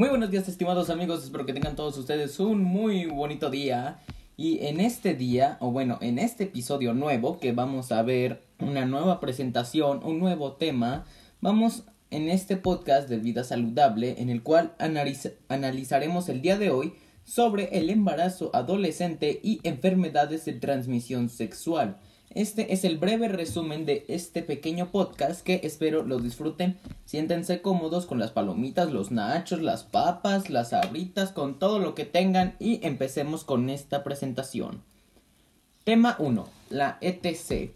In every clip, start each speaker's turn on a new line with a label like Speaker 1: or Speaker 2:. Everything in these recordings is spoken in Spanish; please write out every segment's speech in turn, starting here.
Speaker 1: Muy buenos días estimados amigos, espero que tengan todos ustedes un muy bonito día. Y en este día, o bueno, en este episodio nuevo que vamos a ver una nueva presentación, un nuevo tema, vamos en este podcast de vida saludable en el cual analizaremos el día de hoy sobre el embarazo adolescente y enfermedades de transmisión sexual. Este es el breve resumen de este pequeño podcast que espero lo disfruten. Siéntense cómodos con las palomitas, los nachos, las papas, las abritas, con todo lo que tengan y empecemos con esta presentación. Tema 1. La ETC.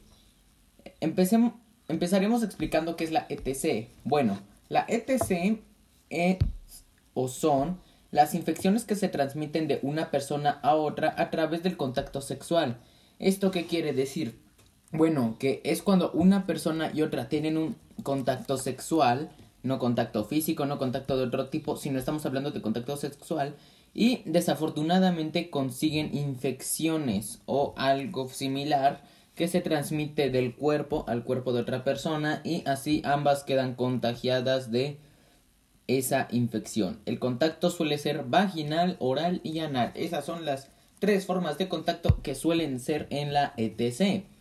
Speaker 1: Empecemos, empezaremos explicando qué es la ETC. Bueno, la ETC es o son las infecciones que se transmiten de una persona a otra a través del contacto sexual. ¿Esto qué quiere decir? Bueno, que es cuando una persona y otra tienen un contacto sexual, no contacto físico, no contacto de otro tipo, sino estamos hablando de contacto sexual y desafortunadamente consiguen infecciones o algo similar que se transmite del cuerpo al cuerpo de otra persona y así ambas quedan contagiadas de esa infección. El contacto suele ser vaginal, oral y anal. Esas son las tres formas de contacto que suelen ser en la ETC.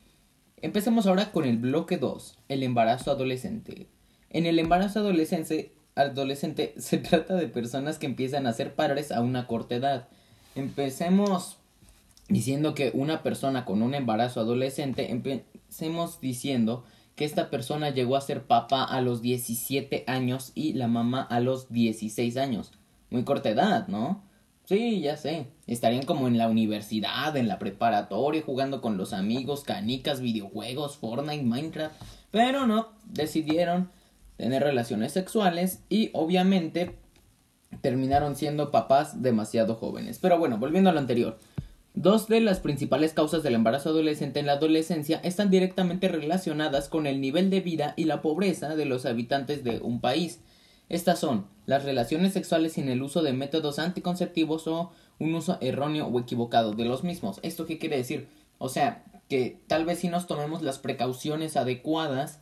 Speaker 1: Empecemos ahora con el bloque 2, el embarazo adolescente. En el embarazo adolescente, adolescente se trata de personas que empiezan a ser padres a una corta edad. Empecemos diciendo que una persona con un embarazo adolescente, empecemos diciendo que esta persona llegó a ser papá a los 17 años y la mamá a los 16 años. Muy corta edad, ¿no? Sí, ya sé. Estarían como en la universidad, en la preparatoria, jugando con los amigos, canicas, videojuegos, Fortnite, Minecraft. Pero no, decidieron tener relaciones sexuales y obviamente terminaron siendo papás demasiado jóvenes. Pero bueno, volviendo a lo anterior. Dos de las principales causas del embarazo adolescente en la adolescencia están directamente relacionadas con el nivel de vida y la pobreza de los habitantes de un país. Estas son las relaciones sexuales sin el uso de métodos anticonceptivos o un uso erróneo o equivocado de los mismos. ¿Esto qué quiere decir? O sea, que tal vez si nos tomemos las precauciones adecuadas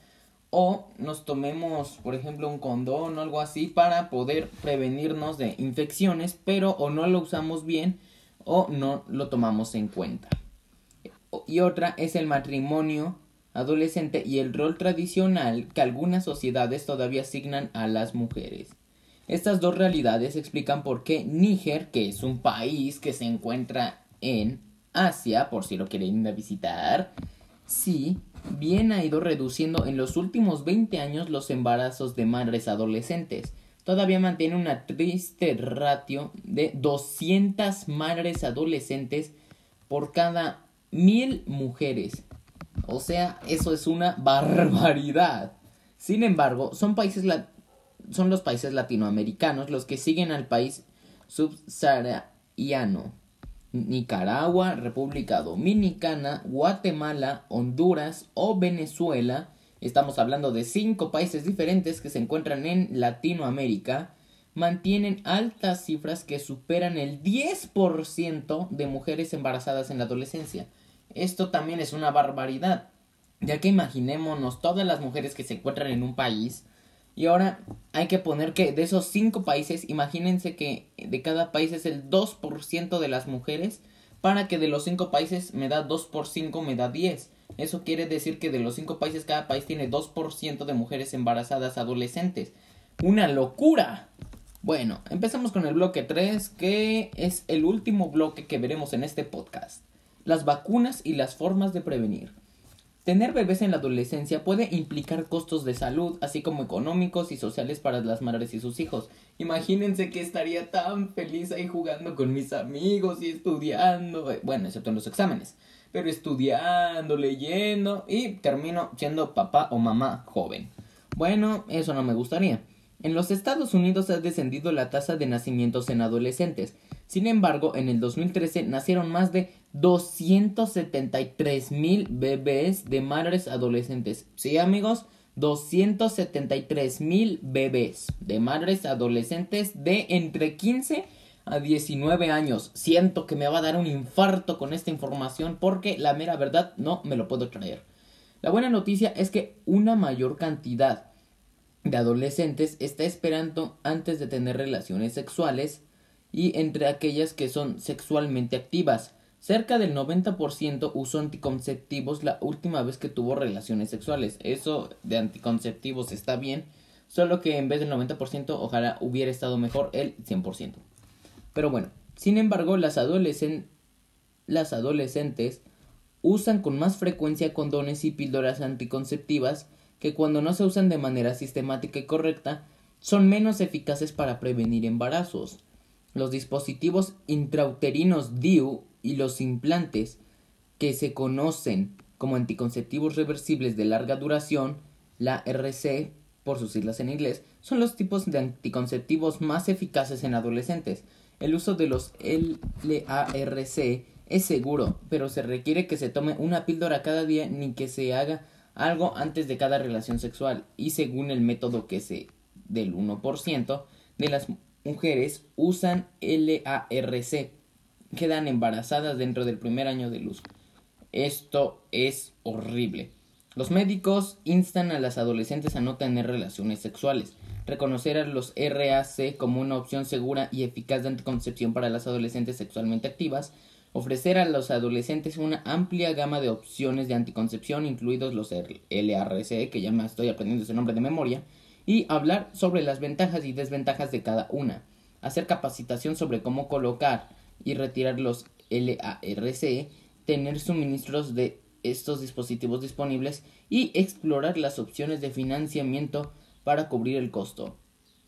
Speaker 1: o nos tomemos, por ejemplo, un condón o algo así para poder prevenirnos de infecciones, pero o no lo usamos bien o no lo tomamos en cuenta. Y otra es el matrimonio adolescente y el rol tradicional que algunas sociedades todavía asignan a las mujeres. Estas dos realidades explican por qué Níger, que es un país que se encuentra en Asia, por si lo quieren visitar, sí, bien ha ido reduciendo en los últimos 20 años los embarazos de madres adolescentes. Todavía mantiene una triste ratio de 200 madres adolescentes por cada mil mujeres. O sea, eso es una barbaridad. Sin embargo, son países son los países latinoamericanos los que siguen al país subsahariano. Nicaragua, República Dominicana, Guatemala, Honduras o Venezuela. Estamos hablando de cinco países diferentes que se encuentran en Latinoamérica. Mantienen altas cifras que superan el 10% de mujeres embarazadas en la adolescencia. Esto también es una barbaridad, ya que imaginémonos todas las mujeres que se encuentran en un país y ahora hay que poner que de esos cinco países, imagínense que de cada país es el 2% de las mujeres, para que de los cinco países me da 2 por 5 me da 10. Eso quiere decir que de los cinco países cada país tiene 2% de mujeres embarazadas adolescentes. ¡Una locura! Bueno, empezamos con el bloque 3, que es el último bloque que veremos en este podcast las vacunas y las formas de prevenir. Tener bebés en la adolescencia puede implicar costos de salud, así como económicos y sociales para las madres y sus hijos. Imagínense que estaría tan feliz ahí jugando con mis amigos y estudiando, eh, bueno, excepto en los exámenes, pero estudiando, leyendo y termino siendo papá o mamá joven. Bueno, eso no me gustaría. En los Estados Unidos ha descendido la tasa de nacimientos en adolescentes. Sin embargo, en el 2013 nacieron más de 273 mil bebés de madres adolescentes. Sí, amigos, 273 mil bebés de madres adolescentes de entre 15 a 19 años. Siento que me va a dar un infarto con esta información porque la mera verdad no me lo puedo traer. La buena noticia es que una mayor cantidad de adolescentes está esperando antes de tener relaciones sexuales y entre aquellas que son sexualmente activas. Cerca del 90% usó anticonceptivos la última vez que tuvo relaciones sexuales. Eso de anticonceptivos está bien, solo que en vez del 90% ojalá hubiera estado mejor el 100%. Pero bueno, sin embargo, las, las adolescentes usan con más frecuencia condones y píldoras anticonceptivas que cuando no se usan de manera sistemática y correcta son menos eficaces para prevenir embarazos. Los dispositivos intrauterinos DIU y los implantes que se conocen como anticonceptivos reversibles de larga duración, la RC por sus siglas en inglés, son los tipos de anticonceptivos más eficaces en adolescentes. El uso de los LARC es seguro, pero se requiere que se tome una píldora cada día ni que se haga algo antes de cada relación sexual y según el método que se del 1% de las mujeres usan LARC quedan embarazadas dentro del primer año de luz. Esto es horrible. Los médicos instan a las adolescentes a no tener relaciones sexuales, reconocer a los RAC como una opción segura y eficaz de anticoncepción para las adolescentes sexualmente activas, ofrecer a los adolescentes una amplia gama de opciones de anticoncepción, incluidos los LRC, que ya me estoy aprendiendo ese nombre de memoria, y hablar sobre las ventajas y desventajas de cada una, hacer capacitación sobre cómo colocar y retirar los LARC, tener suministros de estos dispositivos disponibles y explorar las opciones de financiamiento para cubrir el costo.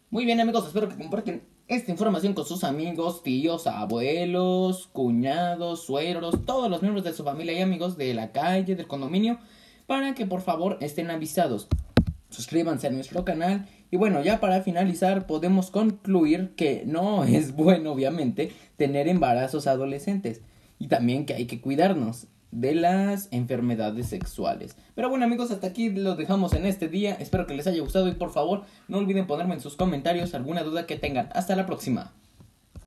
Speaker 1: Muy bien amigos, espero que comparten esta información con sus amigos, tíos, abuelos, cuñados, suegros, todos los miembros de su familia y amigos de la calle, del condominio, para que por favor estén avisados. Suscríbanse a nuestro canal y bueno, ya para finalizar podemos concluir que no es bueno obviamente tener embarazos adolescentes y también que hay que cuidarnos de las enfermedades sexuales. Pero bueno amigos, hasta aquí lo dejamos en este día. Espero que les haya gustado y por favor no olviden ponerme en sus comentarios alguna duda que tengan. Hasta la próxima.